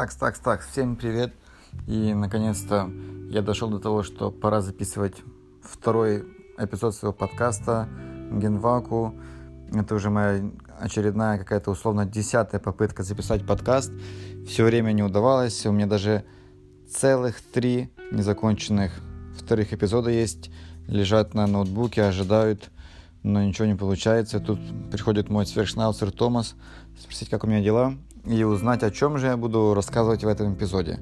Так, так, так, всем привет. И наконец-то я дошел до того, что пора записывать второй эпизод своего подкаста Генваку. Это уже моя очередная какая-то условно десятая попытка записать подкаст. Все время не удавалось. У меня даже целых три незаконченных вторых эпизода есть. Лежат на ноутбуке, ожидают, но ничего не получается. Тут приходит мой сверхшнауцер Томас спросить, как у меня дела и узнать, о чем же я буду рассказывать в этом эпизоде.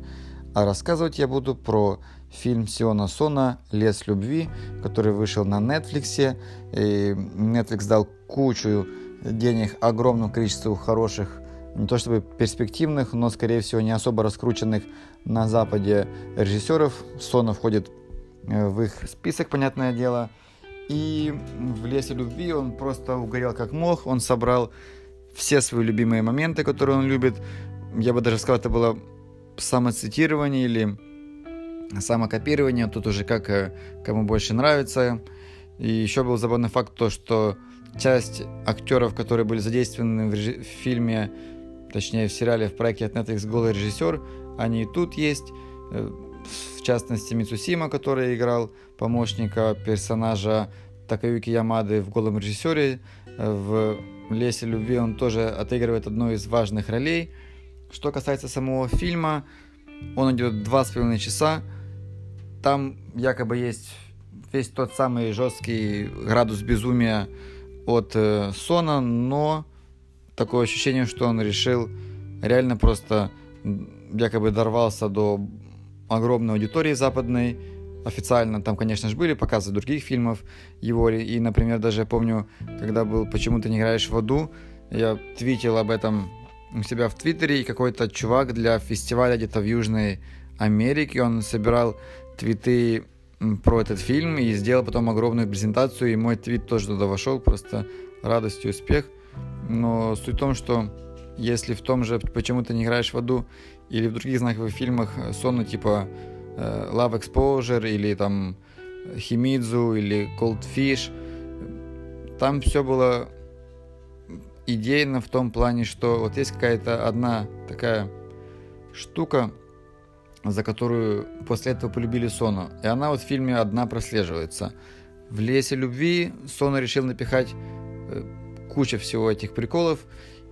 А рассказывать я буду про фильм Сиона Сона «Лес любви», который вышел на Netflix. И Netflix дал кучу денег огромному количеству хороших, не то чтобы перспективных, но, скорее всего, не особо раскрученных на Западе режиссеров. Сона входит э, в их список, понятное дело. И в «Лесе любви» он просто угорел как мог. Он собрал все свои любимые моменты, которые он любит. Я бы даже сказал, это было самоцитирование или самокопирование. Тут уже как э, кому больше нравится. И еще был забавный факт то, что часть актеров, которые были задействованы в, реж... в фильме, точнее в сериале, в проекте от Netflix «Голый режиссер», они и тут есть. Э, в частности, Мицусима, который играл помощника персонажа Такаюки Ямады в «Голом режиссере», в «Лесе любви» он тоже отыгрывает одну из важных ролей. Что касается самого фильма, он идет два с половиной часа. Там якобы есть весь тот самый жесткий градус безумия от э, Сона, но такое ощущение, что он решил реально просто якобы дорвался до огромной аудитории западной, официально там, конечно же, были показы других фильмов его. И, например, даже я помню, когда был «Почему ты не играешь в аду», я твитил об этом у себя в Твиттере, и какой-то чувак для фестиваля где-то в Южной Америке, он собирал твиты про этот фильм и сделал потом огромную презентацию, и мой твит тоже туда вошел, просто радость и успех. Но суть в том, что если в том же «Почему ты не играешь в аду» или в других знаковых фильмах сонно типа Э, Love Exposure или там Химидзу или Cold Fish. Там все было идейно в том плане, что вот есть какая-то одна такая штука, за которую после этого полюбили Сону. И она вот в фильме одна прослеживается. В «Лесе любви» Сону решил напихать э, куча всего этих приколов,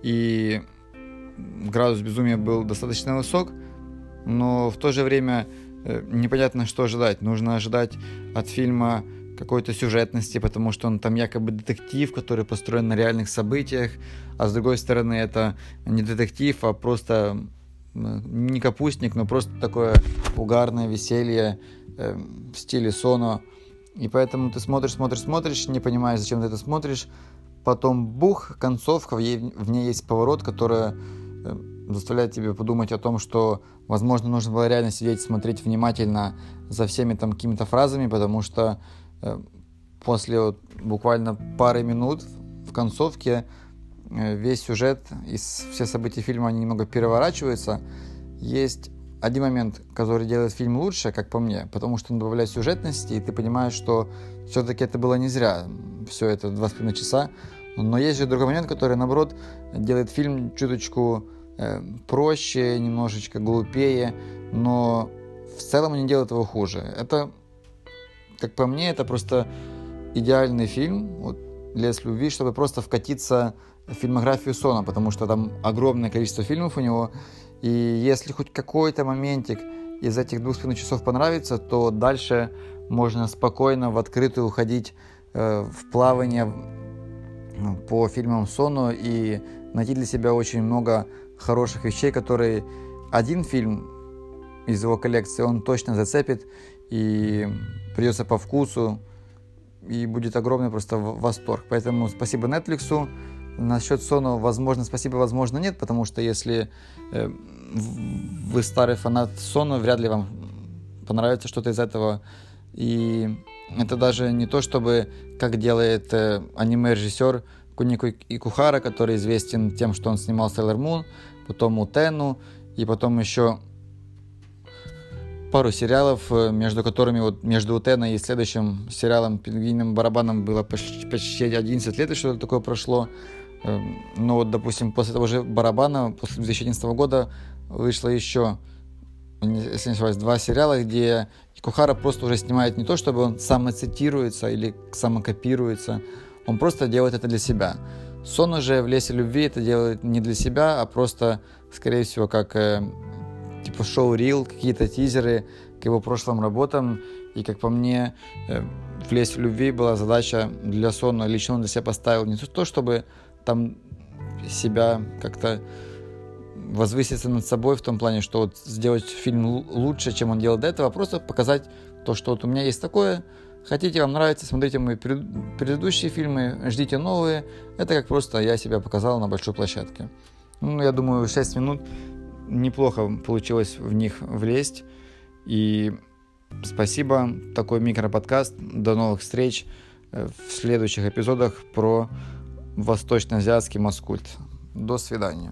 и градус безумия был достаточно высок, но в то же время Э, непонятно, что ожидать. Нужно ожидать от фильма какой-то сюжетности, потому что он там якобы детектив, который построен на реальных событиях, а с другой стороны это не детектив, а просто не капустник, но просто такое угарное веселье э, в стиле Соно. И поэтому ты смотришь, смотришь, смотришь, не понимаешь, зачем ты это смотришь. Потом бух, концовка, в ней, в ней есть поворот, который э, заставляет тебя подумать о том, что, возможно, нужно было реально сидеть, смотреть внимательно за всеми там какими-то фразами, потому что э, после вот, буквально пары минут в концовке э, весь сюжет и все события фильма они немного переворачиваются. Есть один момент, который делает фильм лучше, как по мне, потому что он добавляет сюжетности, и ты понимаешь, что все-таки это было не зря, все это два с половиной часа. Но есть же другой момент, который, наоборот, делает фильм чуточку проще, немножечко глупее, но в целом не делает его хуже. Это, как по мне, это просто идеальный фильм, вот, «Лес любви», чтобы просто вкатиться в фильмографию Сона, потому что там огромное количество фильмов у него, и если хоть какой-то моментик из этих двух с половиной часов понравится, то дальше можно спокойно в открытую уходить э, в плавание по фильмам Сону и найти для себя очень много хороших вещей, которые один фильм из его коллекции он точно зацепит и придется по вкусу и будет огромный просто восторг. Поэтому спасибо Netflix. Насчет Сону, возможно, спасибо, возможно, нет, потому что если э, вы старый фанат Сону, вряд ли вам понравится что-то из этого. И это даже не то, чтобы, как делает э, аниме-режиссер Кунику Икухара, который известен тем, что он снимал Sailor Moon, потом Утену, и потом еще пару сериалов, э, между которыми вот между Утена и следующим сериалом «Пингвиным барабаном» было почти, почти 11 лет, и что-то такое прошло. Эм, но вот, допустим, после того же «Барабана», после 2011 года, вышло еще, если не ошибаюсь, два сериала, где Кухара просто уже снимает не то, чтобы он самоцитируется или самокопируется, он просто делает это для себя. Сон уже в лесе любви это делает не для себя, а просто, скорее всего, как э, типа шоу Рил, какие-то тизеры к его прошлым работам. И как по мне, э, в лесе любви была задача для Сона, лично он для себя поставил не то, чтобы там себя как-то возвыситься над собой в том плане, что вот сделать фильм лучше, чем он делал до этого, а просто показать то, что вот у меня есть такое, хотите, вам нравится, смотрите мои предыдущие фильмы, ждите новые. Это как просто я себя показал на большой площадке. Ну, я думаю, 6 минут неплохо получилось в них влезть. И спасибо. Такой микроподкаст. До новых встреч э, в следующих эпизодах про восточноазиатский маскульт. До свидания.